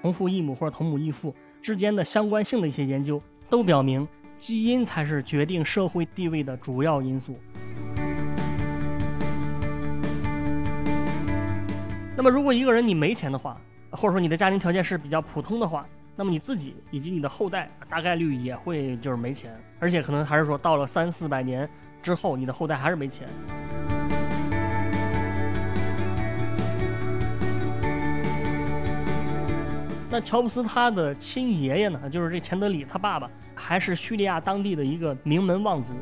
同父异母或者同母异父之间的相关性的一些研究，都表明基因才是决定社会地位的主要因素。那么，如果一个人你没钱的话，或者说你的家庭条件是比较普通的话，那么你自己以及你的后代大概率也会就是没钱，而且可能还是说到了三四百年之后，你的后代还是没钱。乔布斯他的亲爷爷呢，就是这钱德里他爸爸，还是叙利亚当地的一个名门望族。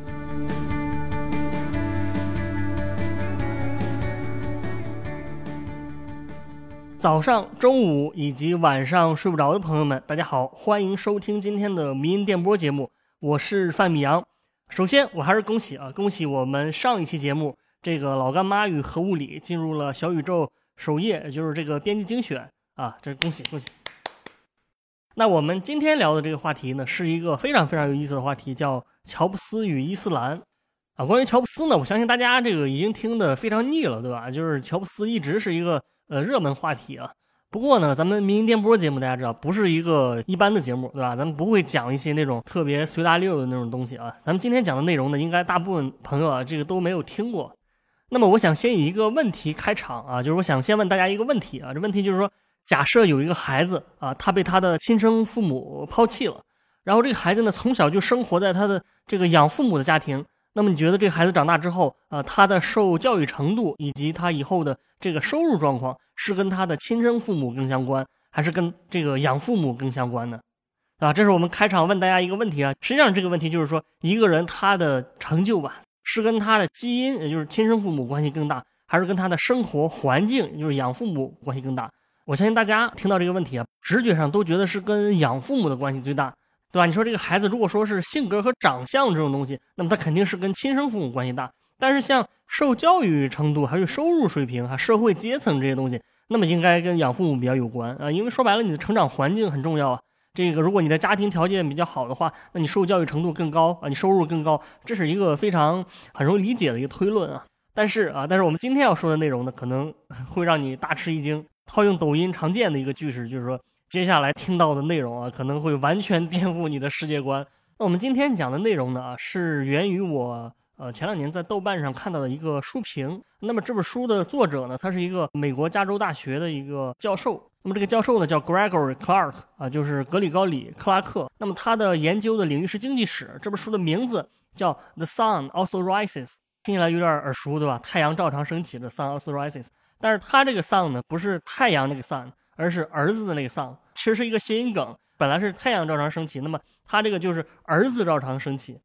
早上、中午以及晚上睡不着的朋友们，大家好，欢迎收听今天的迷音电波节目，我是范米阳。首先，我还是恭喜啊，恭喜我们上一期节目这个老干妈与核物理进入了小宇宙首页，也就是这个编辑精选啊，这恭喜恭喜。那我们今天聊的这个话题呢，是一个非常非常有意思的话题，叫乔布斯与伊斯兰。啊，关于乔布斯呢，我相信大家这个已经听得非常腻了，对吧？就是乔布斯一直是一个呃热门话题啊。不过呢，咱们民营电波节目大家知道，不是一个一般的节目，对吧？咱们不会讲一些那种特别随大溜的那种东西啊。咱们今天讲的内容呢，应该大部分朋友啊，这个都没有听过。那么，我想先以一个问题开场啊，就是我想先问大家一个问题啊，这问题就是说。假设有一个孩子啊，他被他的亲生父母抛弃了，然后这个孩子呢，从小就生活在他的这个养父母的家庭。那么你觉得这个孩子长大之后啊，他的受教育程度以及他以后的这个收入状况，是跟他的亲生父母更相关，还是跟这个养父母更相关呢？啊，这是我们开场问大家一个问题啊。实际上这个问题就是说，一个人他的成就吧，是跟他的基因，也就是亲生父母关系更大，还是跟他的生活环境，就是养父母关系更大？我相信大家听到这个问题啊，直觉上都觉得是跟养父母的关系最大，对吧？你说这个孩子如果说是性格和长相这种东西，那么他肯定是跟亲生父母关系大。但是像受教育程度、还有收入水平、哈社会阶层这些东西，那么应该跟养父母比较有关啊。因为说白了，你的成长环境很重要啊。这个如果你的家庭条件比较好的话，那你受教育程度更高啊，你收入更高，这是一个非常很容易理解的一个推论啊。但是啊，但是我们今天要说的内容呢，可能会让你大吃一惊。套用抖音常见的一个句式，就是说，接下来听到的内容啊，可能会完全颠覆你的世界观。那我们今天讲的内容呢，是源于我呃前两年在豆瓣上看到的一个书评。那么这本书的作者呢，他是一个美国加州大学的一个教授。那么这个教授呢叫 Gregory Clark 啊，就是格里高里·克拉克。那么他的研究的领域是经济史。这本书的名字叫《The Sun Also Rises》，听起来有点耳熟，对吧？太阳照常升起，《The Sun Also Rises》。但是他这个丧呢，不是太阳那个丧而是儿子的那个丧其实是一个谐音梗。本来是太阳照常升起，那么他这个就是儿子照常升起。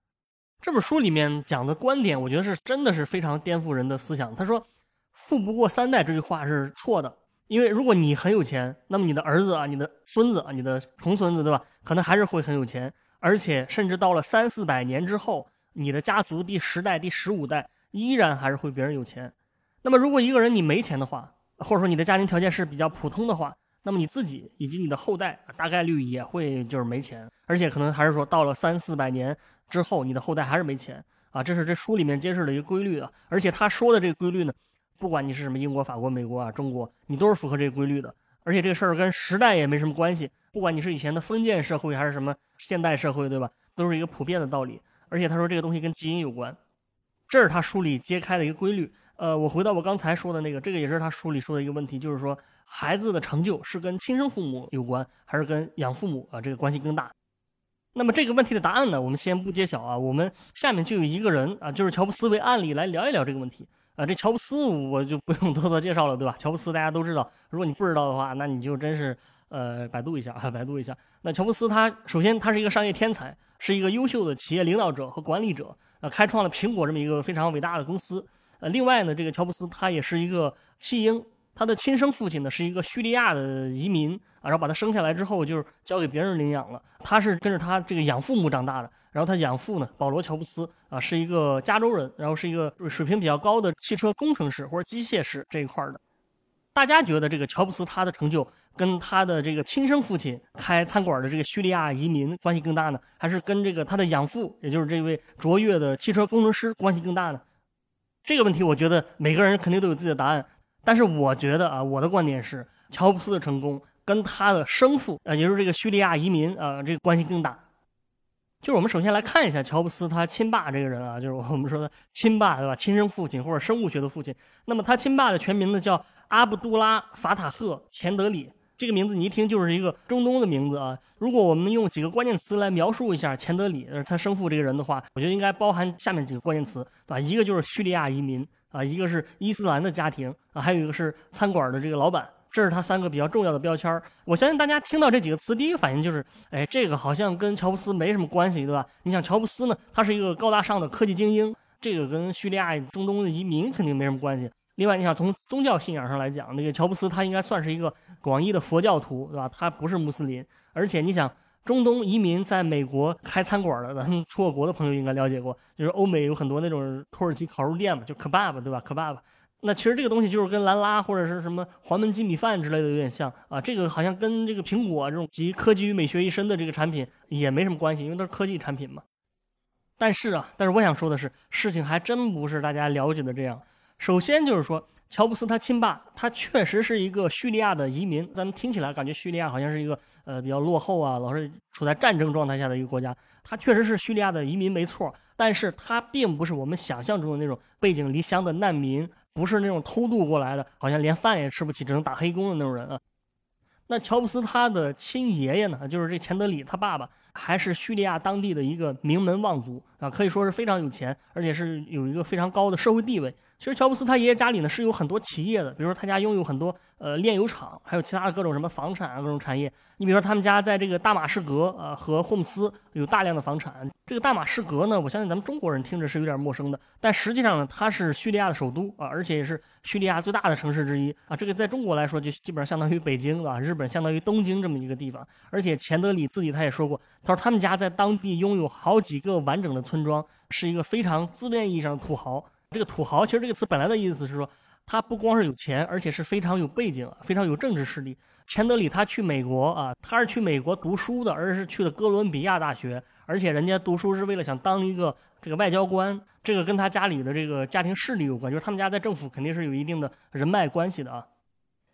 这本书里面讲的观点，我觉得是真的是非常颠覆人的思想。他说“富不过三代”这句话是错的，因为如果你很有钱，那么你的儿子啊、你的孙子啊、你的重孙子，对吧？可能还是会很有钱，而且甚至到了三四百年之后，你的家族第十代、第十五代依然还是会别人有钱。那么，如果一个人你没钱的话，或者说你的家庭条件是比较普通的话，那么你自己以及你的后代大概率也会就是没钱，而且可能还是说到了三四百年之后，你的后代还是没钱啊。这是这书里面揭示的一个规律啊。而且他说的这个规律呢，不管你是什么英国、法国、美国啊、中国，你都是符合这个规律的。而且这个事儿跟时代也没什么关系，不管你是以前的封建社会还是什么现代社会，对吧？都是一个普遍的道理。而且他说这个东西跟基因有关，这是他书里揭开的一个规律。呃，我回到我刚才说的那个，这个也是他书里说的一个问题，就是说孩子的成就是跟亲生父母有关，还是跟养父母啊这个关系更大？那么这个问题的答案呢，我们先不揭晓啊，我们下面就有一个人啊，就是乔布斯为案例来聊一聊这个问题啊。这乔布斯我就不用多多介绍了，对吧？乔布斯大家都知道，如果你不知道的话，那你就真是呃百度一下啊，百度一下。那乔布斯他首先他是一个商业天才，是一个优秀的企业领导者和管理者，呃，开创了苹果这么一个非常伟大的公司。呃，另外呢，这个乔布斯他也是一个弃婴，他的亲生父亲呢是一个叙利亚的移民啊，然后把他生下来之后就是交给别人领养了，他是跟着他这个养父母长大的，然后他养父呢，保罗乔布斯啊是一个加州人，然后是一个水平比较高的汽车工程师或者机械师这一块的。大家觉得这个乔布斯他的成就跟他的这个亲生父亲开餐馆的这个叙利亚移民关系更大呢，还是跟这个他的养父，也就是这位卓越的汽车工程师关系更大呢？这个问题，我觉得每个人肯定都有自己的答案，但是我觉得啊，我的观点是，乔布斯的成功跟他的生父，呃，也就是这个叙利亚移民，呃，这个关系更大。就是我们首先来看一下乔布斯他亲爸这个人啊，就是我们说的亲爸，对吧？亲生父亲或者生物学的父亲。那么他亲爸的全名呢叫阿卜杜拉·法塔赫·钱德里。这个名字你一听就是一个中东的名字啊。如果我们用几个关键词来描述一下钱德里，他生父这个人的话，我觉得应该包含下面几个关键词，对吧？一个就是叙利亚移民啊，一个是伊斯兰的家庭啊，还有一个是餐馆的这个老板。这是他三个比较重要的标签我相信大家听到这几个词，第一个反应就是，哎，这个好像跟乔布斯没什么关系，对吧？你想乔布斯呢，他是一个高大上的科技精英，这个跟叙利亚中东的移民肯定没什么关系。另外，你想从宗教信仰上来讲，那个乔布斯他应该算是一个广义的佛教徒，对吧？他不是穆斯林。而且你想，中东移民在美国开餐馆的，咱们出过国的朋友应该了解过，就是欧美有很多那种土耳其烤肉店嘛，就 kebab，对吧？kebab。那其实这个东西就是跟兰拉或者是什么黄焖鸡米饭之类的有点像啊，这个好像跟这个苹果这种集科技与美学一身的这个产品也没什么关系，因为都是科技产品嘛。但是啊，但是我想说的是，事情还真不是大家了解的这样。首先就是说，乔布斯他亲爸，他确实是一个叙利亚的移民。咱们听起来感觉叙利亚好像是一个呃比较落后啊，老是处在战争状态下的一个国家。他确实是叙利亚的移民没错，但是他并不是我们想象中的那种背井离乡的难民。不是那种偷渡过来的，好像连饭也吃不起，只能打黑工的那种人啊。那乔布斯他的亲爷爷呢，就是这钱德里他爸爸，还是叙利亚当地的一个名门望族啊，可以说是非常有钱，而且是有一个非常高的社会地位。其实乔布斯他爷爷家里呢是有很多企业的，比如说他家拥有很多呃炼油厂，还有其他的各种什么房产啊各种产业。你比如说他们家在这个大马士革呃和霍姆斯有大量的房产。这个大马士革呢，我相信咱们中国人听着是有点陌生的，但实际上呢它是叙利亚的首都啊，而且也是叙利亚最大的城市之一啊。这个在中国来说就基本上相当于北京啊，日本相当于东京这么一个地方。而且钱德里自己他也说过，他说他们家在当地拥有好几个完整的村庄，是一个非常字面意义上的土豪。这个土豪其实这个词本来的意思是说，他不光是有钱，而且是非常有背景，非常有政治势力。钱德里他去美国啊，他是去美国读书的，而是去的哥伦比亚大学，而且人家读书是为了想当一个这个外交官，这个跟他家里的这个家庭势力有关，就是他们家在政府肯定是有一定的人脉关系的啊。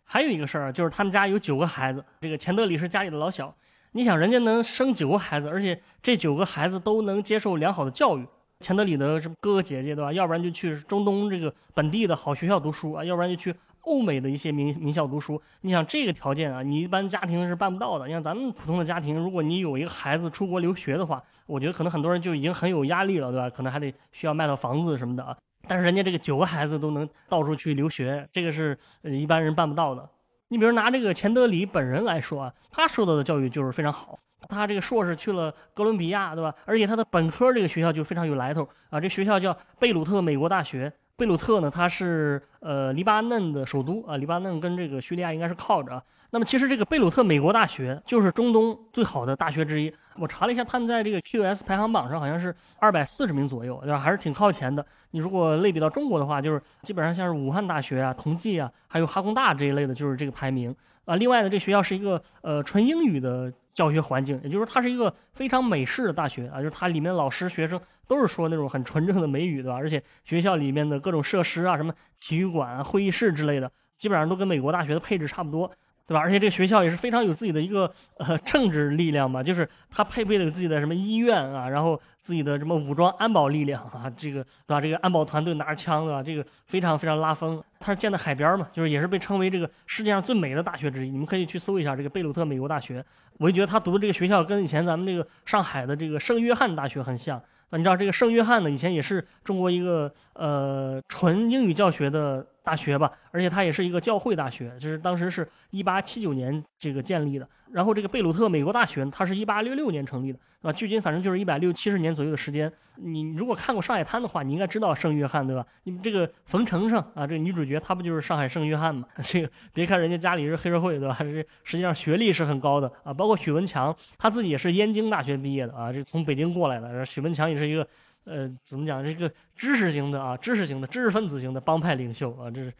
还有一个事儿就是他们家有九个孩子，这个钱德里是家里的老小。你想人家能生九个孩子，而且这九个孩子都能接受良好的教育。钱德里的什么哥哥姐姐对吧？要不然就去中东这个本地的好学校读书啊，要不然就去欧美的一些名名校读书。你想这个条件啊，你一般家庭是办不到的。你像咱们普通的家庭，如果你有一个孩子出国留学的话，我觉得可能很多人就已经很有压力了，对吧？可能还得需要卖套房子什么的啊。但是人家这个九个孩子都能到处去留学，这个是一般人办不到的。你比如拿这个钱德里本人来说啊，他受到的教育就是非常好。他这个硕士去了哥伦比亚，对吧？而且他的本科这个学校就非常有来头啊，这学校叫贝鲁特美国大学。贝鲁特呢，它是呃黎巴嫩的首都啊，黎巴嫩跟这个叙利亚应该是靠着。那么其实这个贝鲁特美国大学就是中东最好的大学之一。我查了一下，他们在这个 QS 排行榜上好像是二百四十名左右，对吧？还是挺靠前的。你如果类比到中国的话，就是基本上像是武汉大学啊、同济啊，还有哈工大这一类的，就是这个排名啊。另外呢，这学校是一个呃纯英语的。教学环境，也就是说，它是一个非常美式的大学啊，就是它里面老师、学生都是说那种很纯正的美语，对吧？而且学校里面的各种设施啊，什么体育馆、会议室之类的，基本上都跟美国大学的配置差不多。对吧？而且这个学校也是非常有自己的一个呃政治力量嘛，就是它配备了自己的什么医院啊，然后自己的什么武装安保力量啊，这个对吧？这个安保团队拿着枪对吧？这个非常非常拉风。它是建在海边嘛，就是也是被称为这个世界上最美的大学之一。你们可以去搜一下这个贝鲁特美国大学。我就觉得他读的这个学校跟以前咱们这个上海的这个圣约翰大学很像。那你知道这个圣约翰呢，以前也是中国一个呃纯英语教学的。大学吧，而且它也是一个教会大学，就是当时是一八七九年这个建立的。然后这个贝鲁特美国大学，它是一八六六年成立的，啊，距今反正就是一百六七十年左右的时间。你如果看过《上海滩》的话，你应该知道圣约翰，对吧？你这个冯程程啊，这个女主角她不就是上海圣约翰吗？这个别看人家家里是黑社会，对吧？这实际上学历是很高的啊。包括许文强，他自己也是燕京大学毕业的啊，这从北京过来的。许文强也是一个。呃，怎么讲？这个知识型的啊，知识型的知识分子型的帮派领袖啊，这是。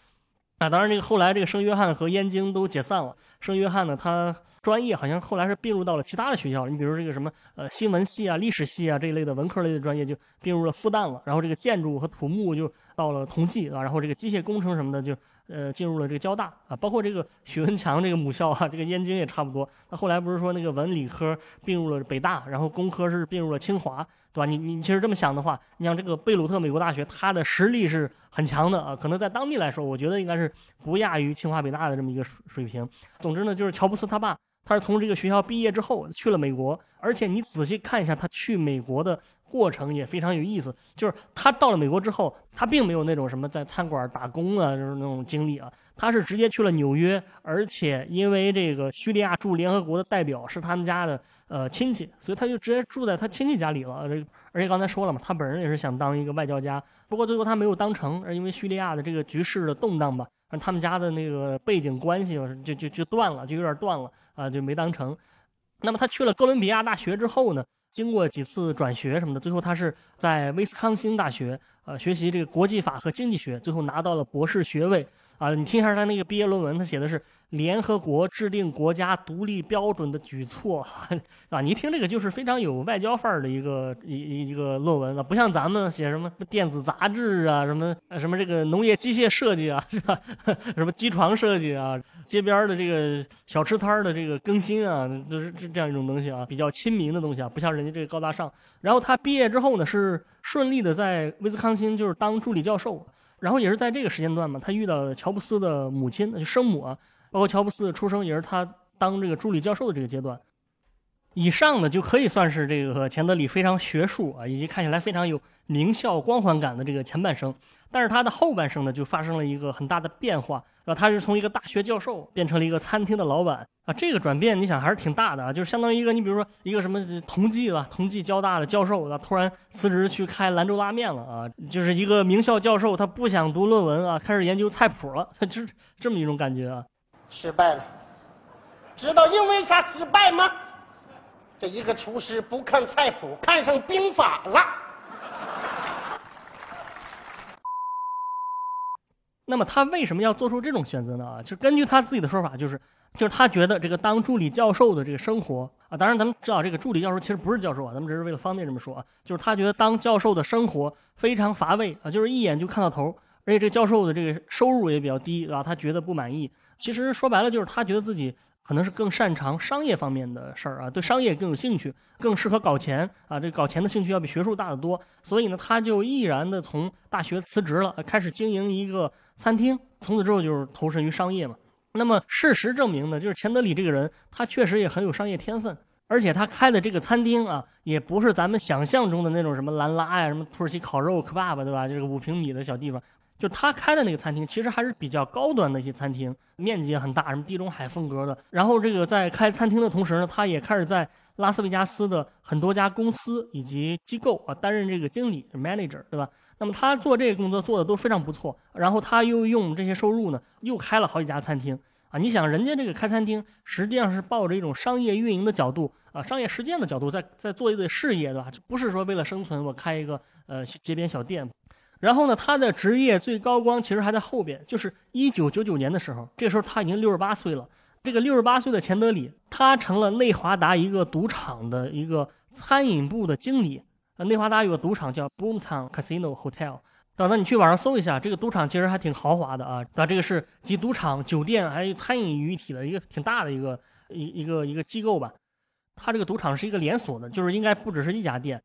啊，当然，这个后来这个圣约翰和燕京都解散了。圣约翰呢，他专业好像后来是并入到了其他的学校。你比如这个什么呃新闻系啊、历史系啊这一类的文科类的专业就并入了复旦了。然后这个建筑和土木就到了同济啊，然后这个机械工程什么的就呃，进入了这个交大啊，包括这个许文强这个母校啊，这个燕京也差不多。那后来不是说那个文理科并入了北大，然后工科是并入了清华，对吧？你你其实这么想的话，你像这个贝鲁特美国大学，它的实力是很强的啊，可能在当地来说，我觉得应该是不亚于清华北大的这么一个水水平。总之呢，就是乔布斯他爸，他是从这个学校毕业之后去了美国，而且你仔细看一下他去美国的。过程也非常有意思，就是他到了美国之后，他并没有那种什么在餐馆打工啊，就是那种经历啊，他是直接去了纽约，而且因为这个叙利亚驻联合国的代表是他们家的呃亲戚，所以他就直接住在他亲戚家里了。这而且刚才说了嘛，他本人也是想当一个外交家，不过最后他没有当成，因为叙利亚的这个局势的动荡吧，他们家的那个背景关系就就就断了，就有点断了啊，就没当成。那么他去了哥伦比亚大学之后呢？经过几次转学什么的，最后他是在威斯康星大学，呃，学习这个国际法和经济学，最后拿到了博士学位。啊，你听一下他那个毕业论文，他写的是联合国制定国家独立标准的举措，啊，你一听这个就是非常有外交范儿的一个一一个论文了，不像咱们写什么电子杂志啊，什么什么这个农业机械设计啊，是吧？什么机床设计啊，街边的这个小吃摊的这个更新啊，就是这样一种东西啊，比较亲民的东西啊，不像人家这个高大上。然后他毕业之后呢，是顺利的在威斯康星就是当助理教授。然后也是在这个时间段嘛，他遇到了乔布斯的母亲，就生母啊，包括乔布斯的出生也是他当这个助理教授的这个阶段。以上呢就可以算是这个钱德里非常学术啊，以及看起来非常有名校光环感的这个前半生。但是他的后半生呢，就发生了一个很大的变化，啊，他是从一个大学教授变成了一个餐厅的老板啊，这个转变你想还是挺大的啊，就是相当于一个你比如说一个什么同济吧，同济交大的教授，他突然辞职去开兰州拉面了啊，就是一个名校教授，他不想读论文啊，开始研究菜谱了，他 这这么一种感觉啊，失败了，知道因为啥失败吗？这一个厨师不看菜谱，看上兵法了。那么他为什么要做出这种选择呢？啊，就根据他自己的说法，就是，就是他觉得这个当助理教授的这个生活啊，当然咱们知道这个助理教授其实不是教授啊，咱们只是为了方便这么说啊，就是他觉得当教授的生活非常乏味啊，就是一眼就看到头，而且这教授的这个收入也比较低，对吧？他觉得不满意。其实说白了就是他觉得自己。可能是更擅长商业方面的事儿啊，对商业更有兴趣，更适合搞钱啊。这搞钱的兴趣要比学术大得多，所以呢，他就毅然的从大学辞职了，开始经营一个餐厅。从此之后就是投身于商业嘛。那么事实证明呢，就是钱德里这个人，他确实也很有商业天分，而且他开的这个餐厅啊，也不是咱们想象中的那种什么兰拉呀、什么土耳其烤肉、可爸爸，对吧？这个五平米的小地方。就他开的那个餐厅，其实还是比较高端的一些餐厅，面积也很大，什么地中海风格的。然后这个在开餐厅的同时呢，他也开始在拉斯维加斯的很多家公司以及机构啊担任这个经理 manager，对吧？那么他做这个工作做的都非常不错。然后他又用这些收入呢，又开了好几家餐厅啊。你想，人家这个开餐厅实际上是抱着一种商业运营的角度啊，商业实践的角度，在在做一个事业，对吧？不是说为了生存，我开一个呃街边小店。然后呢，他的职业最高光其实还在后边，就是一九九九年的时候，这时候他已经六十八岁了。这个六十八岁的钱德里，他成了内华达一个赌场的一个餐饮部的经理。呃，内华达有个赌场叫 Boomtown Casino Hotel，啊，那你去网上搜一下，这个赌场其实还挺豪华的啊。啊，这个是集赌场、酒店还有餐饮于一体的一个挺大的一个一一个一个机构吧。他这个赌场是一个连锁的，就是应该不只是一家店。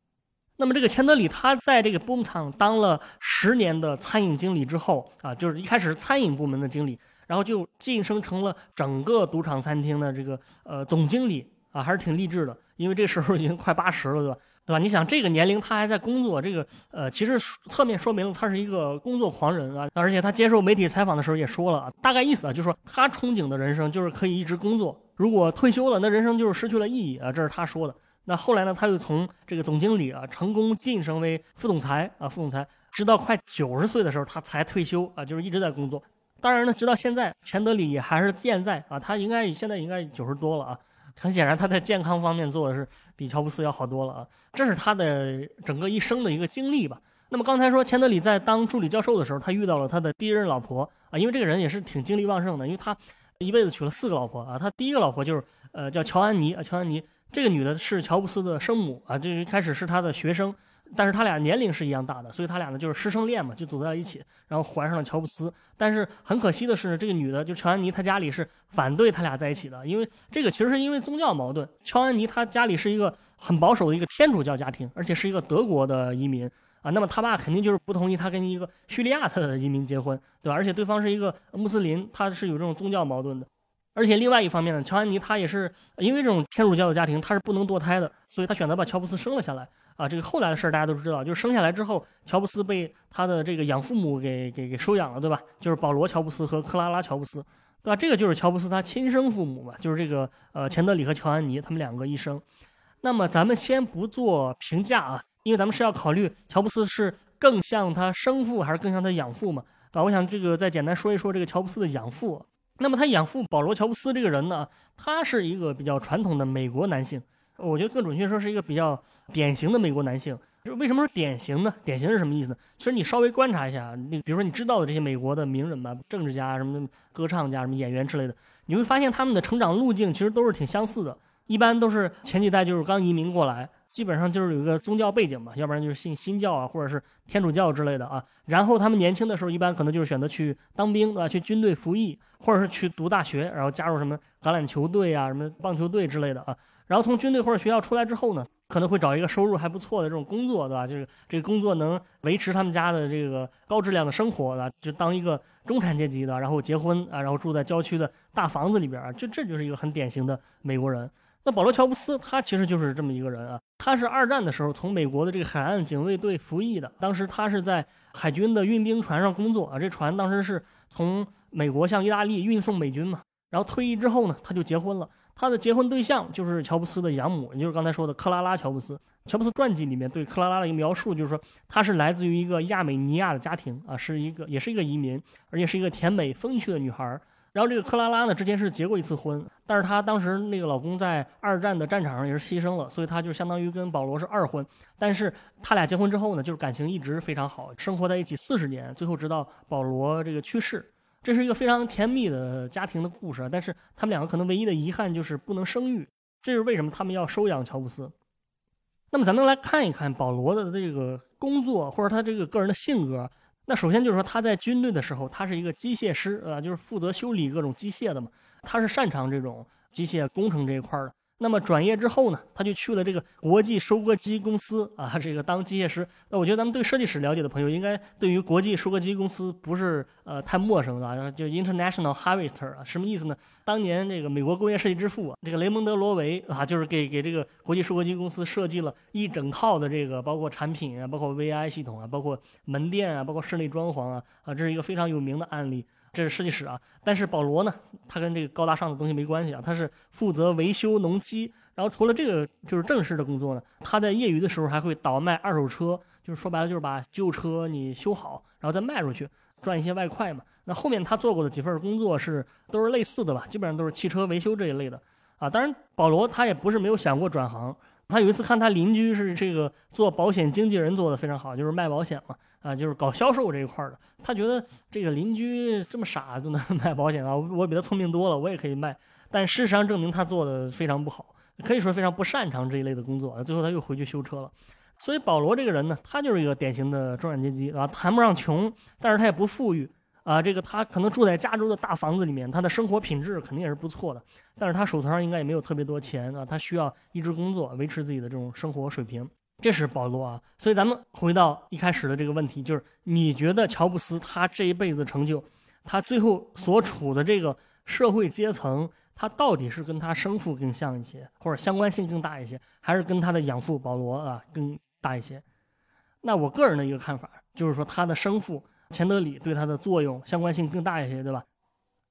那么这个钱德里他在这个 boom 厂当了十年的餐饮经理之后啊，就是一开始是餐饮部门的经理，然后就晋升成了整个赌场餐厅的这个呃总经理啊，还是挺励志的。因为这时候已经快八十了，对吧？对吧？你想这个年龄他还在工作，这个呃其实侧面说明了他是一个工作狂人啊。而且他接受媒体采访的时候也说了，大概意思啊，就是说他憧憬的人生就是可以一直工作，如果退休了，那人生就是失去了意义啊。这是他说的。那后来呢？他又从这个总经理啊，成功晋升为副总裁啊，副总裁，直到快九十岁的时候，他才退休啊，就是一直在工作。当然呢，直到现在，钱德里还是健在啊，他应该现在应该九十多了啊。很显然，他在健康方面做的是比乔布斯要好多了啊。这是他的整个一生的一个经历吧。那么刚才说，钱德里在当助理教授的时候，他遇到了他的第一任老婆啊，因为这个人也是挺精力旺盛的，因为他一辈子娶了四个老婆啊。他第一个老婆就是呃叫乔安妮啊，乔安妮。这个女的是乔布斯的生母啊，这一开始是他的学生，但是他俩年龄是一样大的，所以他俩呢就是师生恋嘛，就走在了一起，然后怀上了乔布斯。但是很可惜的是呢，这个女的就乔安妮，她家里是反对他俩在一起的，因为这个其实是因为宗教矛盾。乔安妮她家里是一个很保守的一个天主教家庭，而且是一个德国的移民啊，那么他爸肯定就是不同意他跟一个叙利亚的移民结婚，对吧？而且对方是一个穆斯林，他是有这种宗教矛盾的。而且另外一方面呢，乔安妮她也是因为这种天主教的家庭，她是不能堕胎的，所以她选择把乔布斯生了下来。啊，这个后来的事儿大家都知道，就是生下来之后，乔布斯被他的这个养父母给给给收养了，对吧？就是保罗·乔布斯和克拉拉·乔布斯，对吧？这个就是乔布斯他亲生父母嘛，就是这个呃钱德里和乔安妮他们两个一生。那么咱们先不做评价啊，因为咱们是要考虑乔布斯是更像他生父还是更像他养父嘛，对吧？我想这个再简单说一说这个乔布斯的养父。那么他养父保罗·乔布斯这个人呢，他是一个比较传统的美国男性。我觉得更准确说是一个比较典型的美国男性。为什么说典型呢？典型是什么意思呢？其实你稍微观察一下，你比如说你知道的这些美国的名人吧，政治家、什么歌唱家、什么演员之类的，你会发现他们的成长路径其实都是挺相似的。一般都是前几代就是刚移民过来，基本上就是有一个宗教背景嘛，要不然就是信新教啊，或者是天主教之类的啊。然后他们年轻的时候一般可能就是选择去当兵，对吧？去军队服役，或者是去读大学，然后加入什么橄榄球队啊、什么棒球队之类的啊。然后从军队或者学校出来之后呢，可能会找一个收入还不错的这种工作，对吧？就是这个工作能维持他们家的这个高质量的生活的，就当一个中产阶级的，然后结婚啊，然后住在郊区的大房子里边儿，就这就是一个很典型的美国人。那保罗·乔布斯他其实就是这么一个人啊，他是二战的时候从美国的这个海岸警卫队服役的，当时他是在海军的运兵船上工作啊，这船当时是从美国向意大利运送美军嘛。然后退役之后呢，他就结婚了。他的结婚对象就是乔布斯的养母，也就是刚才说的克拉拉·乔布斯。乔布斯传记里面对克拉拉的一个描述，就是说她是来自于一个亚美尼亚的家庭啊，是一个也是一个移民，而且是一个甜美风趣的女孩。然后这个克拉拉呢，之前是结过一次婚，但是她当时那个老公在二战的战场上也是牺牲了，所以她就相当于跟保罗是二婚。但是他俩结婚之后呢，就是感情一直非常好，生活在一起四十年，最后直到保罗这个去世。这是一个非常甜蜜的家庭的故事，但是他们两个可能唯一的遗憾就是不能生育，这是为什么他们要收养乔布斯。那么咱们来看一看保罗的这个工作或者他这个个人的性格。那首先就是说他在军队的时候，他是一个机械师，呃，就是负责修理各种机械的嘛，他是擅长这种机械工程这一块的。那么转业之后呢，他就去了这个国际收割机公司啊，这个当机械师。那我觉得咱们对设计史了解的朋友，应该对于国际收割机公司不是呃太陌生的啊，就 International Harvester 啊，什么意思呢？当年这个美国工业设计之父这个雷蒙德·罗维啊，就是给给这个国际收割机公司设计了一整套的这个包括产品啊，包括 VI 系统啊，包括门店啊，包括室内装潢啊，啊，这是一个非常有名的案例。这是设计师啊，但是保罗呢，他跟这个高大上的东西没关系啊，他是负责维修农机。然后除了这个就是正式的工作呢，他在业余的时候还会倒卖二手车，就是说白了就是把旧车你修好，然后再卖出去赚一些外快嘛。那后面他做过的几份工作是都是类似的吧，基本上都是汽车维修这一类的啊。当然保罗他也不是没有想过转行。他有一次看他邻居是这个做保险经纪人做的非常好，就是卖保险嘛，啊，就是搞销售这一块的。他觉得这个邻居这么傻都能 卖保险啊，我比他聪明多了，我也可以卖。但事实上证明他做的非常不好，可以说非常不擅长这一类的工作。最后他又回去修车了。所以保罗这个人呢，他就是一个典型的中产阶级啊，谈不上穷，但是他也不富裕。啊，这个他可能住在加州的大房子里面，他的生活品质肯定也是不错的，但是他手头上应该也没有特别多钱啊，他需要一直工作维持自己的这种生活水平。这是保罗啊，所以咱们回到一开始的这个问题，就是你觉得乔布斯他这一辈子成就，他最后所处的这个社会阶层，他到底是跟他生父更像一些，或者相关性更大一些，还是跟他的养父保罗啊更大一些？那我个人的一个看法就是说，他的生父。钱德里对它的作用相关性更大一些，对吧？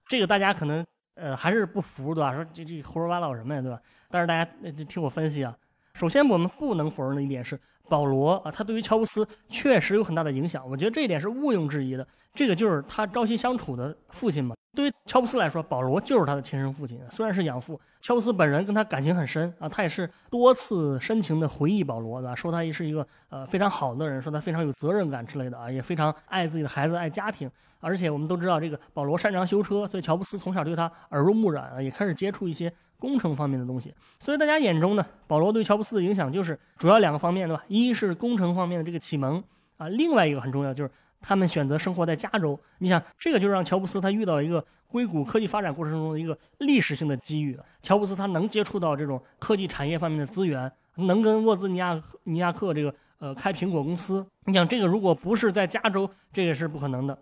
这个大家可能呃还是不服，对吧？说这这胡说八道什么呀，对吧？但是大家听我分析啊。首先，我们不能否认的一点是，保罗啊，他对于乔布斯确实有很大的影响。我觉得这一点是毋庸置疑的。这个就是他朝夕相处的父亲嘛。对于乔布斯来说，保罗就是他的亲生父亲，虽然是养父。乔布斯本人跟他感情很深啊，他也是多次深情的回忆保罗，对吧？说他也是一个呃非常好的人，说他非常有责任感之类的啊，也非常爱自己的孩子，爱家庭。而且我们都知道，这个保罗擅长修车，所以乔布斯从小对他耳濡目染啊，也开始接触一些工程方面的东西。所以大家眼中呢，保罗对乔布斯的影响就是主要两个方面，对吧？一一是工程方面的这个启蒙啊，另外一个很重要就是他们选择生活在加州。你想，这个就让乔布斯他遇到一个硅谷科技发展过程中的一个历史性的机遇。乔布斯他能接触到这种科技产业方面的资源，能跟沃兹尼亚尼亚克这个呃开苹果公司。你想，这个如果不是在加州，这个是不可能的。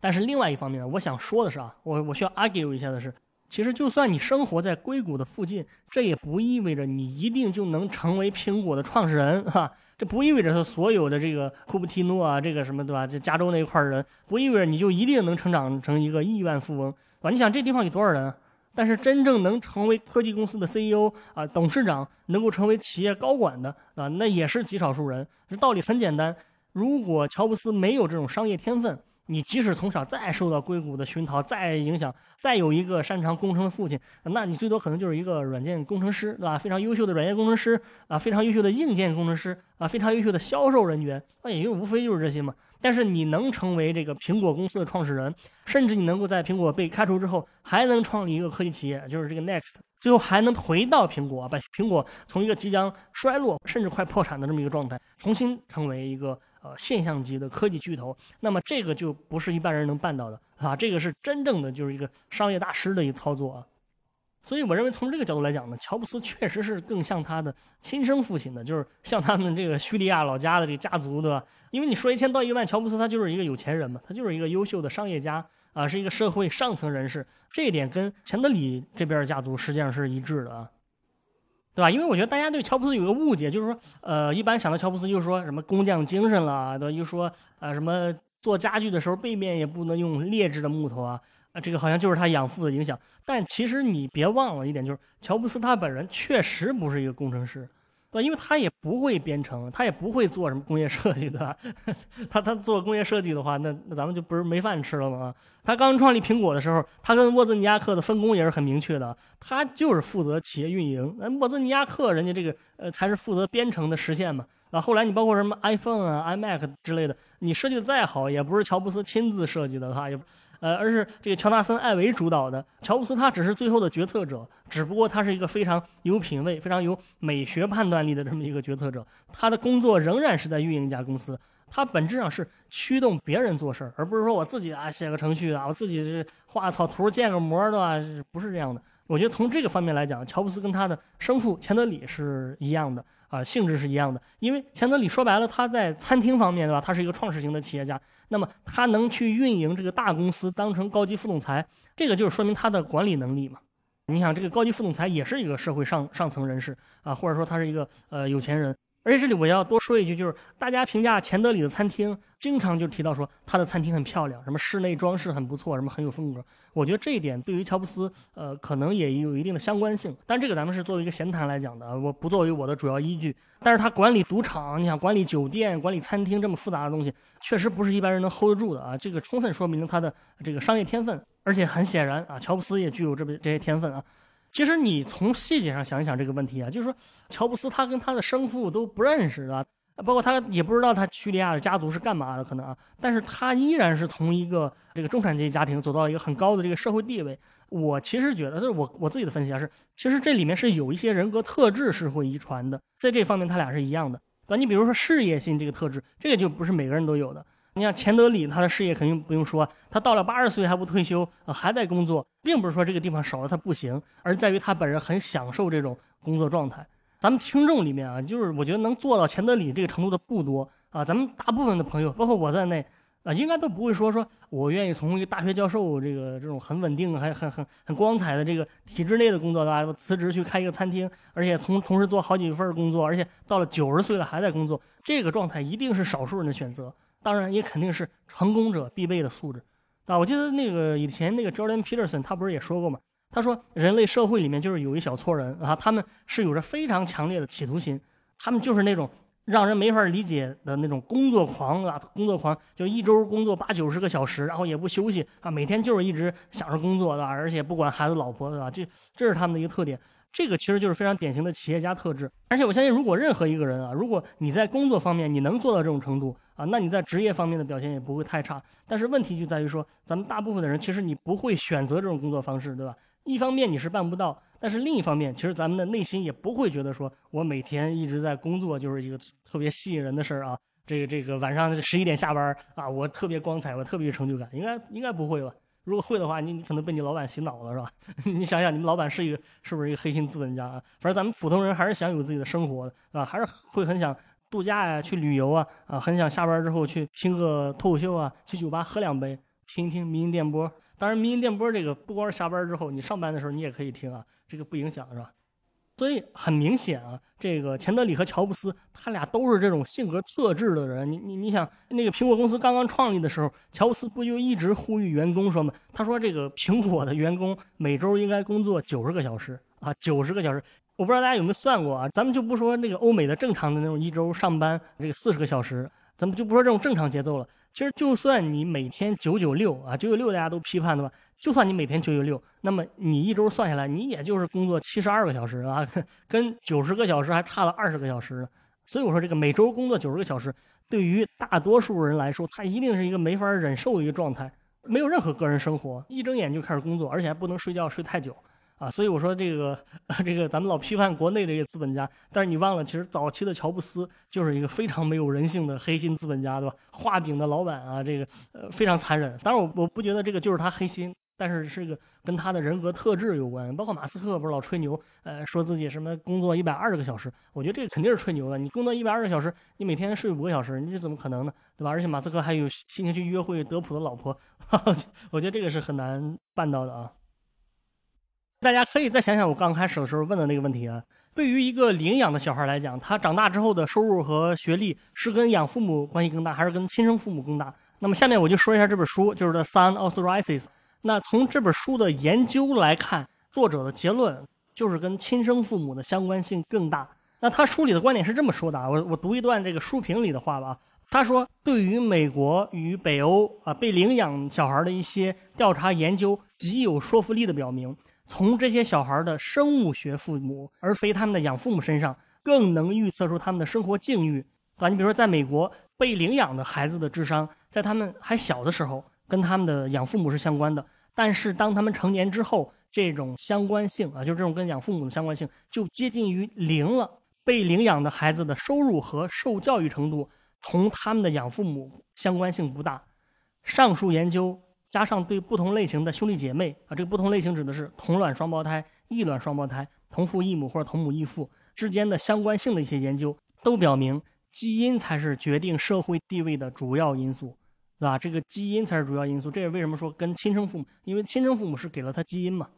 但是另外一方面呢，我想说的是啊，我我需要 argue 一下的是，其实就算你生活在硅谷的附近，这也不意味着你一定就能成为苹果的创始人哈。这不意味着他所有的这个库布提诺啊，这个什么对吧？这加州那一块人，不意味着你就一定能成长成一个亿万富翁，对吧？你想这地方有多少人？但是真正能成为科技公司的 CEO 啊、董事长，能够成为企业高管的啊，那也是极少数人。这道理很简单，如果乔布斯没有这种商业天分。你即使从小再受到硅谷的熏陶，再影响，再有一个擅长工程的父亲，那你最多可能就是一个软件工程师，对吧？非常优秀的软件工程师啊，非常优秀的硬件工程师啊，非常优秀的销售人员，那也就无非就是这些嘛。但是你能成为这个苹果公司的创始人，甚至你能够在苹果被开除之后，还能创立一个科技企业，就是这个 Next，最后还能回到苹果，把苹果从一个即将衰落甚至快破产的这么一个状态，重新成为一个。呃，现象级的科技巨头，那么这个就不是一般人能办到的啊！这个是真正的就是一个商业大师的一个操作啊！所以我认为从这个角度来讲呢，乔布斯确实是更像他的亲生父亲的，就是像他们这个叙利亚老家的这个家族，对吧？因为你说一千道一万，乔布斯他就是一个有钱人嘛，他就是一个优秀的商业家啊，是一个社会上层人士，这一点跟钱德里这边的家族实际上是一致的啊。对吧？因为我觉得大家对乔布斯有个误解，就是说，呃，一般想到乔布斯，就说什么工匠精神了，对吧？又说，呃，什么做家具的时候背面也不能用劣质的木头啊，啊，这个好像就是他养父的影响。但其实你别忘了一点，就是乔布斯他本人确实不是一个工程师。对，因为他也不会编程，他也不会做什么工业设计的。他他做工业设计的话，那那咱们就不是没饭吃了吗？他刚创立苹果的时候，他跟沃兹尼亚克的分工也是很明确的，他就是负责企业运营，那沃兹尼亚克人家这个呃才是负责编程的实现嘛。啊，后来你包括什么 iPhone 啊、iMac 之类的，你设计的再好，也不是乔布斯亲自设计的，哈，也。呃，而是这个乔纳森·艾维主导的，乔布斯他只是最后的决策者，只不过他是一个非常有品位、非常有美学判断力的这么一个决策者。他的工作仍然是在运营一家公司，他本质上是驱动别人做事儿，而不是说我自己啊写个程序啊，我自己是画草图、建个模的话，不是这样的。我觉得从这个方面来讲，乔布斯跟他的生父钱德里是一样的啊，性质是一样的。因为钱德里说白了，他在餐厅方面，对吧？他是一个创始型的企业家。那么他能去运营这个大公司，当成高级副总裁，这个就是说明他的管理能力嘛。你想，这个高级副总裁也是一个社会上上层人士啊，或者说他是一个呃有钱人。而且这里我要多说一句，就是大家评价钱德里的餐厅，经常就提到说他的餐厅很漂亮，什么室内装饰很不错，什么很有风格。我觉得这一点对于乔布斯，呃，可能也有一定的相关性。但这个咱们是作为一个闲谈来讲的，我不作为我的主要依据。但是他管理赌场，你想管理酒店、管理餐厅这么复杂的东西，确实不是一般人能 hold 得住的啊。这个充分说明了他的这个商业天分，而且很显然啊，乔布斯也具有这么这些天分啊。其实你从细节上想一想这个问题啊，就是说，乔布斯他跟他的生父都不认识啊，包括他也不知道他叙利亚的家族是干嘛的可能啊，但是他依然是从一个这个中产阶级家庭走到一个很高的这个社会地位。我其实觉得，就是我我自己的分析啊，是其实这里面是有一些人格特质是会遗传的，在这方面他俩是一样的，对？你比如说事业性这个特质，这个就不是每个人都有的。你像钱德里，他的事业肯定不用说，他到了八十岁还不退休，还在工作，并不是说这个地方少了他不行，而在于他本人很享受这种工作状态。咱们听众里面啊，就是我觉得能做到钱德里这个程度的不多啊。咱们大部分的朋友，包括我在内，啊，应该都不会说说我愿意从一个大学教授这个这种很稳定、还很很很光彩的这个体制内的工作，对吧？辞职去开一个餐厅，而且从同时做好几份工作，而且到了九十岁了还在工作，这个状态一定是少数人的选择。当然，也肯定是成功者必备的素质，啊，我记得那个以前那个 Jordan Peterson 他不是也说过吗？他说人类社会里面就是有一小撮人啊，他们是有着非常强烈的企图心，他们就是那种让人没法理解的那种工作狂啊，工作狂就一周工作八九十个小时，然后也不休息啊，每天就是一直想着工作，对吧？而且不管孩子老婆，对吧？这这是他们的一个特点。这个其实就是非常典型的企业家特质。而且我相信，如果任何一个人啊，如果你在工作方面你能做到这种程度啊，那你在职业方面的表现也不会太差。但是问题就在于说，咱们大部分的人其实你不会选择这种工作方式，对吧？一方面你是办不到，但是另一方面，其实咱们的内心也不会觉得说我每天一直在工作就是一个特别吸引人的事儿啊。这个这个晚上十一点下班啊，我特别光彩，我特别有成就感，应该应该不会吧？如果会的话，你你可能被你老板洗脑了，是吧？你想想，你们老板是一个是不是一个黑心资本家啊？反正咱们普通人还是想有自己的生活的，啊，还是会很想度假呀，去旅游啊，啊，很想下班之后去听个脱口秀啊，去酒吧喝两杯，听一听民音电波。当然，民音电波这个不光是下班之后，你上班的时候你也可以听啊，这个不影响，是吧？所以很明显啊，这个钱德里和乔布斯，他俩都是这种性格特质的人。你你你想，那个苹果公司刚刚创立的时候，乔布斯不就一直呼吁员工说吗？他说这个苹果的员工每周应该工作九十个小时啊，九十个小时。我不知道大家有没有算过啊？咱们就不说那个欧美的正常的那种一周上班这个四十个小时，咱们就不说这种正常节奏了。其实就算你每天九九六啊，九九六大家都批判的吧？就算你每天九九六，那么你一周算下来，你也就是工作七十二个小时啊，跟九十个小时还差了二十个小时呢。所以我说，这个每周工作九十个小时，对于大多数人来说，他一定是一个没法忍受的一个状态，没有任何个人生活，一睁眼就开始工作，而且还不能睡觉睡太久。啊，所以我说这个，这个咱们老批判国内的这些资本家，但是你忘了，其实早期的乔布斯就是一个非常没有人性的黑心资本家，对吧？画饼的老板啊，这个呃非常残忍。当然我我不觉得这个就是他黑心，但是是个跟他的人格特质有关。包括马斯克不是老吹牛，呃，说自己什么工作一百二十个小时，我觉得这个肯定是吹牛的。你工作一百二十个小时，你每天睡五个小时，你这怎么可能呢？对吧？而且马斯克还有心情去约会德普的老婆，我觉得这个是很难办到的啊。大家可以再想想我刚开始的时候问的那个问题啊。对于一个领养的小孩来讲，他长大之后的收入和学历是跟养父母关系更大，还是跟亲生父母更大？那么下面我就说一下这本书，就是《The Son of Rises》。那从这本书的研究来看，作者的结论就是跟亲生父母的相关性更大。那他书里的观点是这么说的啊，我我读一段这个书评里的话吧。他说，对于美国与北欧啊被领养小孩的一些调查研究，极有说服力的表明。从这些小孩的生物学父母，而非他们的养父母身上，更能预测出他们的生活境遇，对吧？你比如说，在美国被领养的孩子的智商，在他们还小的时候，跟他们的养父母是相关的；但是当他们成年之后，这种相关性啊，就这种跟养父母的相关性，就接近于零了。被领养的孩子的收入和受教育程度，同他们的养父母相关性不大。上述研究。加上对不同类型的兄弟姐妹啊，这个不同类型指的是同卵双胞胎、异卵双胞胎、同父异母或者同母异父之间的相关性的一些研究，都表明基因才是决定社会地位的主要因素，对吧？这个基因才是主要因素。这也为什么说跟亲生父母，因为亲生父母是给了他基因嘛。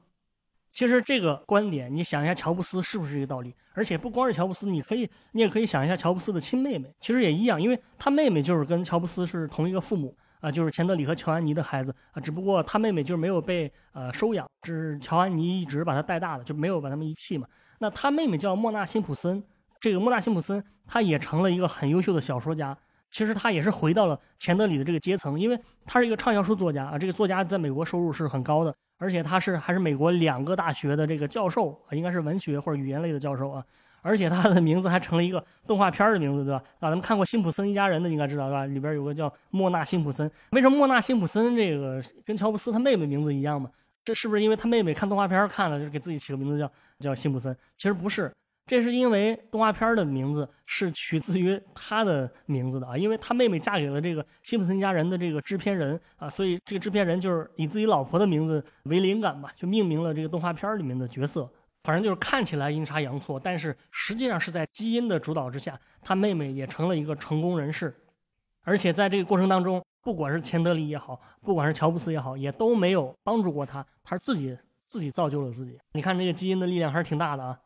其实这个观点，你想一下，乔布斯是不是这个道理？而且不光是乔布斯，你可以，你也可以想一下乔布斯的亲妹妹，其实也一样，因为他妹妹就是跟乔布斯是同一个父母。啊，就是钱德里和乔安妮的孩子啊，只不过他妹妹就是没有被呃收养，是乔安妮一直把他带大的，就没有把他们遗弃嘛。那他妹妹叫莫纳辛普森，这个莫纳辛普森他也成了一个很优秀的小说家。其实他也是回到了钱德里的这个阶层，因为他是一个畅销书作家啊，这个作家在美国收入是很高的，而且他是还是美国两个大学的这个教授啊，应该是文学或者语言类的教授啊。而且他的名字还成了一个动画片的名字，对吧？啊，咱们看过《辛普森一家人》的应该知道，对吧？里边有个叫莫纳辛普森。为什么莫纳辛普森这个跟乔布斯他妹妹名字一样嘛？这是不是因为他妹妹看动画片看了，就是给自己起个名字叫叫辛普森？其实不是，这是因为动画片的名字是取自于他的名字的啊，因为他妹妹嫁给了这个辛普森一家人的这个制片人啊，所以这个制片人就是以自己老婆的名字为灵感吧，就命名了这个动画片里面的角色。反正就是看起来阴差阳错，但是实际上是在基因的主导之下，他妹妹也成了一个成功人士，而且在这个过程当中，不管是钱德里也好，不管是乔布斯也好，也都没有帮助过他，他是自己自己造就了自己。你看这个基因的力量还是挺大的啊。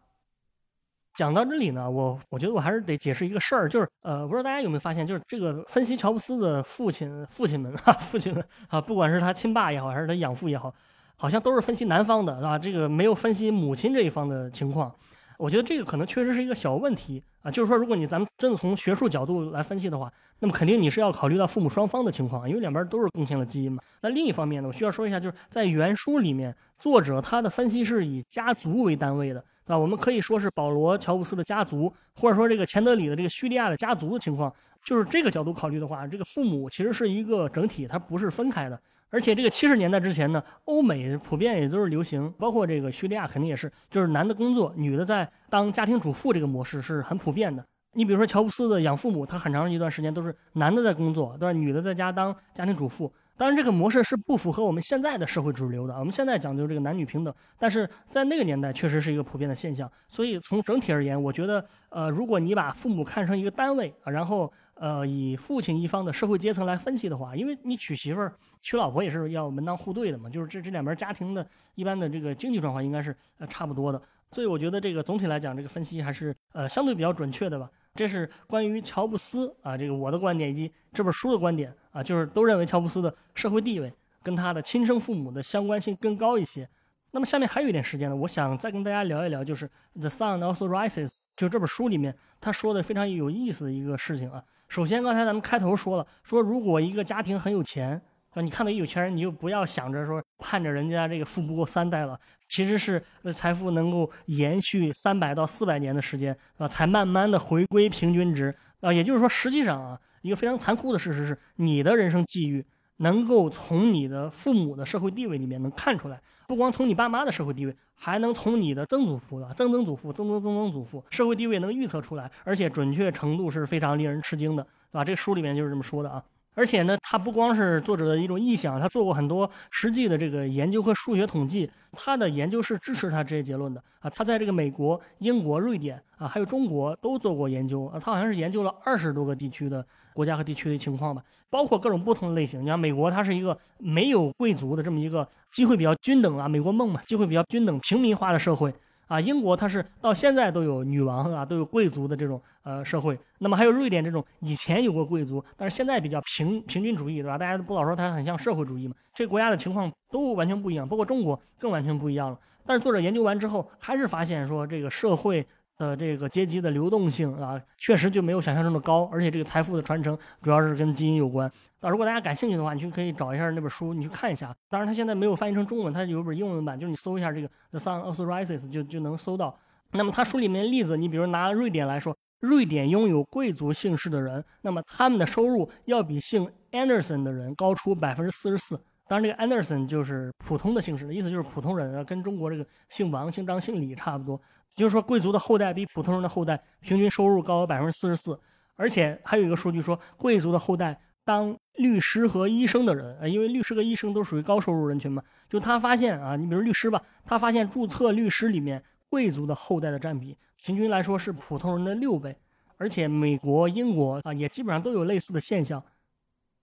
讲到这里呢，我我觉得我还是得解释一个事儿，就是呃，不知道大家有没有发现，就是这个分析乔布斯的父亲父亲们啊，父亲们 啊，不管是他亲爸也好，还是他养父也好。好像都是分析男方的，啊，这个没有分析母亲这一方的情况。我觉得这个可能确实是一个小问题啊，就是说，如果你咱们真的从学术角度来分析的话，那么肯定你是要考虑到父母双方的情况，因为两边都是贡献了基因嘛。那另一方面呢，我需要说一下，就是在原书里面，作者他的分析是以家族为单位的，对吧？我们可以说是保罗·乔布斯的家族，或者说这个钱德里的这个叙利亚的家族的情况，就是这个角度考虑的话，这个父母其实是一个整体，它不是分开的。而且这个七十年代之前呢，欧美普遍也都是流行，包括这个叙利亚肯定也是，就是男的工作，女的在当家庭主妇，这个模式是很普遍的。你比如说乔布斯的养父母，他很长一段时间都是男的在工作，对吧？女的在家当家庭主妇。当然，这个模式是不符合我们现在的社会主流的。我们现在讲究这个男女平等，但是在那个年代确实是一个普遍的现象。所以从整体而言，我觉得，呃，如果你把父母看成一个单位，然后呃以父亲一方的社会阶层来分析的话，因为你娶媳妇儿、娶老婆也是要门当户对的嘛，就是这这两边家庭的一般的这个经济状况应该是呃差不多的。所以我觉得这个总体来讲，这个分析还是呃相对比较准确的吧。这是关于乔布斯啊，这个我的观点以及这本书的观点啊，就是都认为乔布斯的社会地位跟他的亲生父母的相关性更高一些。那么下面还有一点时间呢，我想再跟大家聊一聊，就是《The Sun Also Rises》就这本书里面他说的非常有意思的一个事情啊。首先，刚才咱们开头说了，说如果一个家庭很有钱啊。你看到一有钱人，你就不要想着说盼着人家这个富不过三代了，其实是财富能够延续三百到四百年的时间啊，才慢慢的回归平均值啊。也就是说，实际上啊，一个非常残酷的事实是，你的人生际遇能够从你的父母的社会地位里面能看出来，不光从你爸妈的社会地位，还能从你的曾祖父的曾曾祖父、曾曾曾曾祖父社会地位能预测出来，而且准确程度是非常令人吃惊的，对吧？这个书里面就是这么说的啊。而且呢，他不光是作者的一种臆想，他做过很多实际的这个研究和数学统计，他的研究是支持他这些结论的啊。他在这个美国、英国、瑞典啊，还有中国都做过研究啊。他好像是研究了二十多个地区的国家和地区的情况吧，包括各种不同的类型。你看，美国它是一个没有贵族的这么一个机会比较均等啊，美国梦嘛，机会比较均等、平民化的社会。啊，英国它是到现在都有女王啊，都有贵族的这种呃社会。那么还有瑞典这种以前有过贵族，但是现在比较平平均主义，对吧？大家不老说它很像社会主义嘛？这个国家的情况都完全不一样，包括中国更完全不一样了。但是作者研究完之后，还是发现说这个社会。的这个阶级的流动性啊，确实就没有想象中的高，而且这个财富的传承主要是跟基因有关。啊，如果大家感兴趣的话，你就可以找一下那本书，你去看一下。当然，它现在没有翻译成中文，它有本英文版，就是你搜一下这个《The Sun Also Rises》就就能搜到。那么，它书里面例子，你比如拿瑞典来说，瑞典拥有贵族姓氏的人，那么他们的收入要比姓 Anderson 的人高出百分之四十四。当然，这个 Anderson 就是普通的姓氏的意思，就是普通人啊，跟中国这个姓王、姓张、姓李差不多。就是说，贵族的后代比普通人的后代平均收入高百分之四十四，而且还有一个数据说，贵族的后代当律师和医生的人，呃，因为律师和医生都属于高收入人群嘛，就他发现啊，你比如律师吧，他发现注册律师里面贵族的后代的占比，平均来说是普通人的六倍，而且美国、英国啊，也基本上都有类似的现象。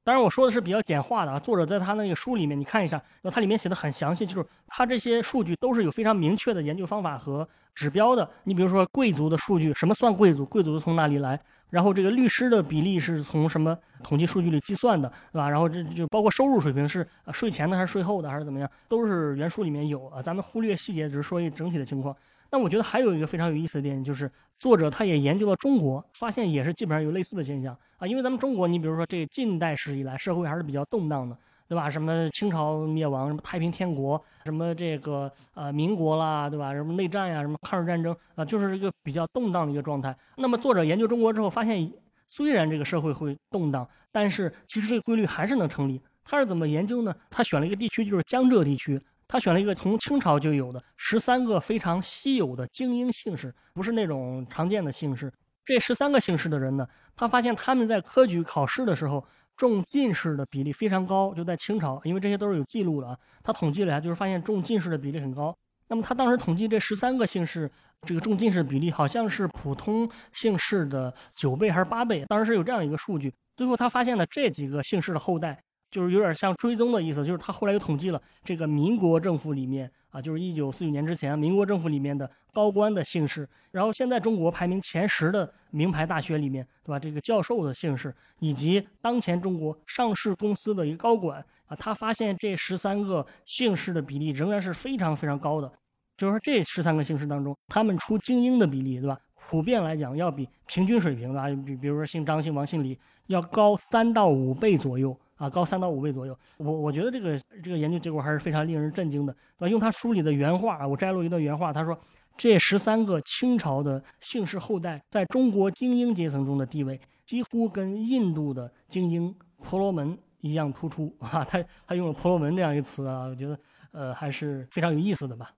当然，我说的是比较简化的啊。作者在他那个书里面，你看一下，那它里面写的很详细，就是他这些数据都是有非常明确的研究方法和指标的。你比如说贵族的数据，什么算贵族？贵族从哪里来？然后这个律师的比例是从什么统计数据里计算的，对吧？然后这就包括收入水平是税前的还是税后的还是怎么样，都是原书里面有啊。咱们忽略细节，只是说一整体的情况。那我觉得还有一个非常有意思的点，就是作者他也研究了中国，发现也是基本上有类似的现象啊。因为咱们中国，你比如说这近代史以来，社会还是比较动荡的，对吧？什么清朝灭亡，什么太平天国，什么这个呃民国啦，对吧？什么内战呀，什么抗日战争啊，就是一个比较动荡的一个状态。那么作者研究中国之后，发现虽然这个社会会动荡，但是其实这个规律还是能成立。他是怎么研究呢？他选了一个地区，就是江浙地区。他选了一个从清朝就有的十三个非常稀有的精英姓氏，不是那种常见的姓氏。这十三个姓氏的人呢，他发现他们在科举考试的时候中进士的比例非常高，就在清朝，因为这些都是有记录的啊。他统计了一下，就是发现中进士的比例很高。那么他当时统计这十三个姓氏，这个中进士比例好像是普通姓氏的九倍还是八倍，当时是有这样一个数据。最后他发现了这几个姓氏的后代。就是有点像追踪的意思，就是他后来又统计了这个民国政府里面啊，就是一九四九年之前，民国政府里面的高官的姓氏，然后现在中国排名前十的名牌大学里面，对吧？这个教授的姓氏，以及当前中国上市公司的一个高管啊，他发现这十三个姓氏的比例仍然是非常非常高的，就是说这十三个姓氏当中，他们出精英的比例，对吧？普遍来讲要比平均水平啊，比比如说姓张、姓王、姓李要高三到五倍左右。啊，高三到五倍左右。我我觉得这个这个研究结果还是非常令人震惊的，对吧？用他书里的原话啊，我摘录一段原话，他说：“这十三个清朝的姓氏后代在中国精英阶层中的地位，几乎跟印度的精英婆罗门一样突出 啊！他他用了婆罗门这样一个词啊，我觉得呃还是非常有意思的吧。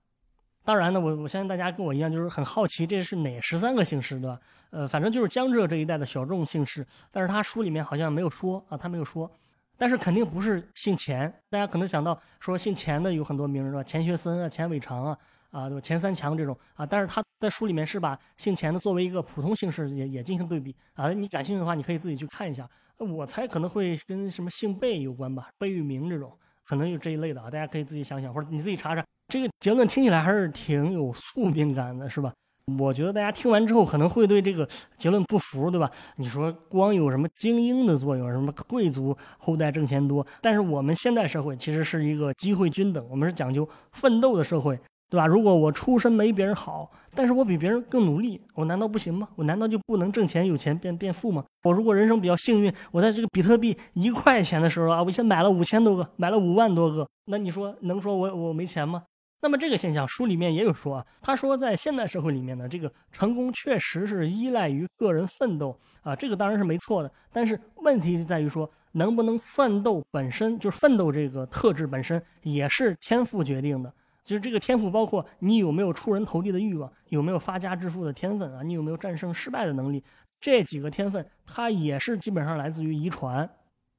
当然呢，我我相信大家跟我一样，就是很好奇这是哪十三个姓氏，对吧？呃，反正就是江浙这一带的小众姓氏，但是他书里面好像没有说啊，他没有说。但是肯定不是姓钱，大家可能想到说姓钱的有很多名是吧？钱学森啊，钱伟长啊，啊对吧？钱三强这种啊，但是他在书里面是把姓钱的作为一个普通姓氏也也进行对比啊。你感兴趣的话，你可以自己去看一下。我猜可能会跟什么姓贝有关吧，贝聿铭这种可能有这一类的啊，大家可以自己想想，或者你自己查查。这个结论听起来还是挺有宿命感的，是吧？我觉得大家听完之后可能会对这个结论不服，对吧？你说光有什么精英的作用，什么贵族后代挣钱多，但是我们现代社会其实是一个机会均等，我们是讲究奋斗的社会，对吧？如果我出身没别人好，但是我比别人更努力，我难道不行吗？我难道就不能挣钱、有钱变变富吗？我如果人生比较幸运，我在这个比特币一块钱的时候啊，我先买了五千多个，买了五万多个，那你说能说我我没钱吗？那么这个现象，书里面也有说啊。他说，在现代社会里面呢，这个成功确实是依赖于个人奋斗啊，这个当然是没错的。但是问题就在于说，能不能奋斗本身就是奋斗这个特质本身也是天赋决定的。就是这个天赋包括你有没有出人头地的欲望，有没有发家致富的天分啊，你有没有战胜失败的能力，这几个天分它也是基本上来自于遗传。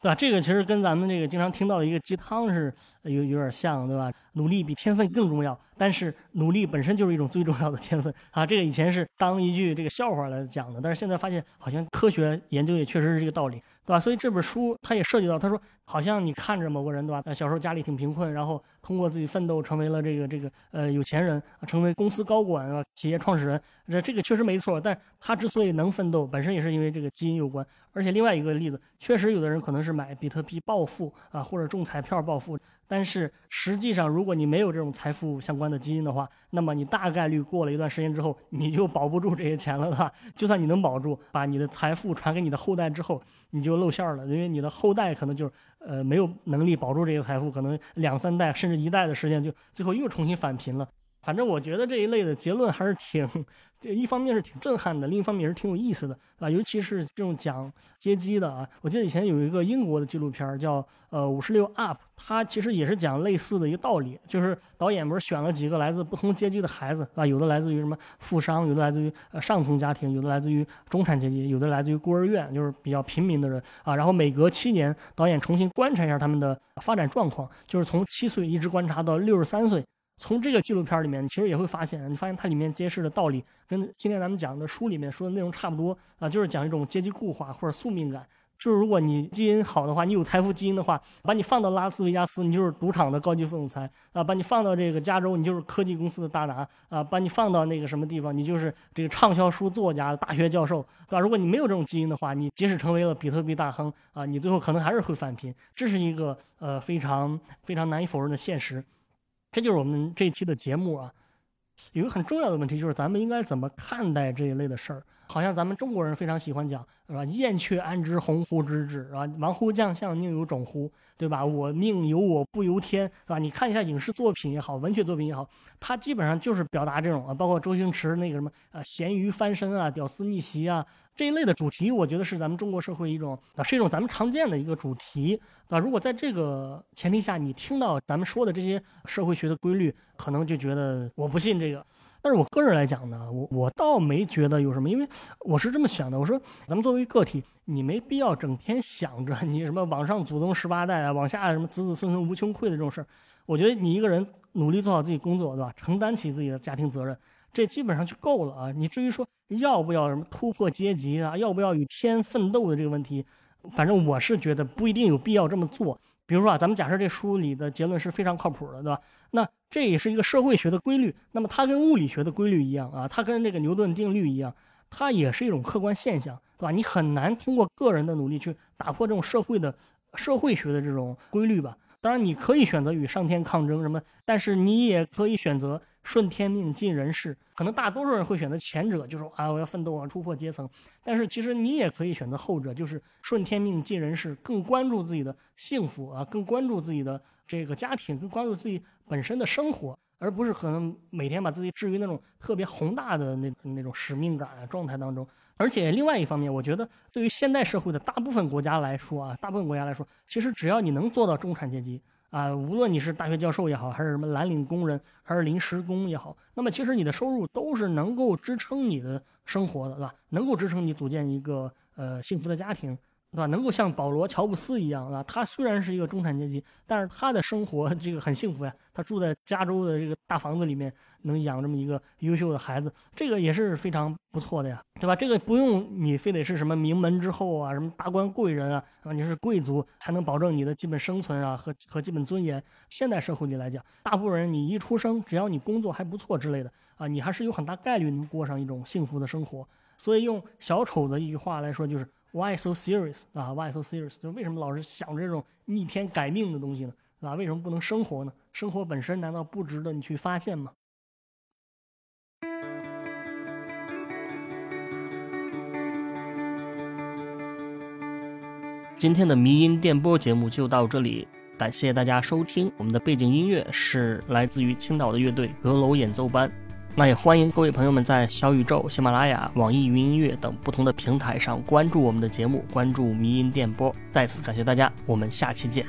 对吧？这个其实跟咱们这个经常听到的一个鸡汤是有有点像，对吧？努力比天分更重要，但是努力本身就是一种最重要的天分啊！这个以前是当一句这个笑话来讲的，但是现在发现好像科学研究也确实是这个道理，对吧？所以这本书它也涉及到，他说好像你看着某个人，对吧？小时候家里挺贫困，然后通过自己奋斗成为了这个这个呃有钱人，成为公司高管啊，企业创始人，这这个确实没错。但他之所以能奋斗，本身也是因为这个基因有关。而且另外一个例子，确实有的人可能是买比特币暴富啊，或者中彩票暴富。但是实际上，如果你没有这种财富相关的基因的话，那么你大概率过了一段时间之后，你就保不住这些钱了，吧？就算你能保住，把你的财富传给你的后代之后，你就露馅了，因为你的后代可能就是呃没有能力保住这些财富，可能两三代甚至一代的时间，就最后又重新返贫了。反正我觉得这一类的结论还是挺。一方面是挺震撼的，另一方面也是挺有意思的啊，尤其是这种讲阶级的啊。我记得以前有一个英国的纪录片叫呃五十六 Up，它其实也是讲类似的一个道理，就是导演不是选了几个来自不同阶级的孩子啊，有的来自于什么富商，有的来自于呃上层家庭，有的来自于中产阶级，有的来自于孤儿院，就是比较平民的人啊。然后每隔七年，导演重新观察一下他们的发展状况，就是从七岁一直观察到六十三岁。从这个纪录片里面，其实也会发现，你发现它里面揭示的道理跟今天咱们讲的书里面说的内容差不多啊，就是讲一种阶级固化或者宿命感。就是如果你基因好的话，你有财富基因的话，把你放到拉斯维加斯，你就是赌场的高级副总裁啊；把你放到这个加州，你就是科技公司的大拿啊；把你放到那个什么地方，你就是这个畅销书作家、大学教授，对吧？如果你没有这种基因的话，你即使成为了比特币大亨啊，你最后可能还是会返贫。这是一个呃非常非常难以否认的现实。这就是我们这一期的节目啊，有一个很重要的问题，就是咱们应该怎么看待这一类的事儿？好像咱们中国人非常喜欢讲，是吧？燕雀安知鸿鹄之志，是吧？王乎将相，宁有种乎？对吧？我命由我不由天，是吧？你看一下影视作品也好，文学作品也好，它基本上就是表达这种啊，包括周星驰那个什么啊，咸鱼翻身啊，屌丝逆袭啊这一类的主题，我觉得是咱们中国社会一种啊，是一种咱们常见的一个主题啊。如果在这个前提下，你听到咱们说的这些社会学的规律，可能就觉得我不信这个。但是我个人来讲呢，我我倒没觉得有什么，因为我是这么想的。我说，咱们作为个体，你没必要整天想着你什么往上祖宗十八代啊，往下什么子子孙孙无穷匮的这种事儿。我觉得你一个人努力做好自己工作，对吧？承担起自己的家庭责任，这基本上就够了啊。你至于说要不要什么突破阶级啊，要不要与天奋斗的这个问题，反正我是觉得不一定有必要这么做。比如说啊，咱们假设这书里的结论是非常靠谱的，对吧？那这也是一个社会学的规律。那么它跟物理学的规律一样啊，它跟这个牛顿定律一样，它也是一种客观现象，对吧？你很难通过个人的努力去打破这种社会的社会学的这种规律吧？当然，你可以选择与上天抗争什么，但是你也可以选择。顺天命，尽人事，可能大多数人会选择前者，就是啊，我要奋斗啊，突破阶层。但是其实你也可以选择后者，就是顺天命，尽人事，更关注自己的幸福啊，更关注自己的这个家庭，更关注自己本身的生活。而不是可能每天把自己置于那种特别宏大的那那种使命感啊状态当中。而且另外一方面，我觉得对于现代社会的大部分国家来说啊，大部分国家来说，其实只要你能做到中产阶级啊，无论你是大学教授也好，还是什么蓝领工人，还是临时工也好，那么其实你的收入都是能够支撑你的生活的，对吧？能够支撑你组建一个呃幸福的家庭。对吧？能够像保罗·乔布斯一样啊，他虽然是一个中产阶级，但是他的生活 这个很幸福呀。他住在加州的这个大房子里面，能养这么一个优秀的孩子，这个也是非常不错的呀，对吧？这个不用你非得是什么名门之后啊，什么达官贵人啊，啊，你是贵族才能保证你的基本生存啊和和基本尊严。现代社会里来讲，大部分人你一出生，只要你工作还不错之类的啊，你还是有很大概率能过上一种幸福的生活。所以用小丑的一句话来说，就是。Why so serious 啊？Why so serious？就是为什么老是想着这种逆天改命的东西呢？啊，为什么不能生活呢？生活本身难道不值得你去发现吗？今天的迷音电波节目就到这里，感谢大家收听。我们的背景音乐是来自于青岛的乐队阁楼演奏班。那也欢迎各位朋友们在小宇宙、喜马拉雅、网易云音乐等不同的平台上关注我们的节目，关注迷音电波。再次感谢大家，我们下期见。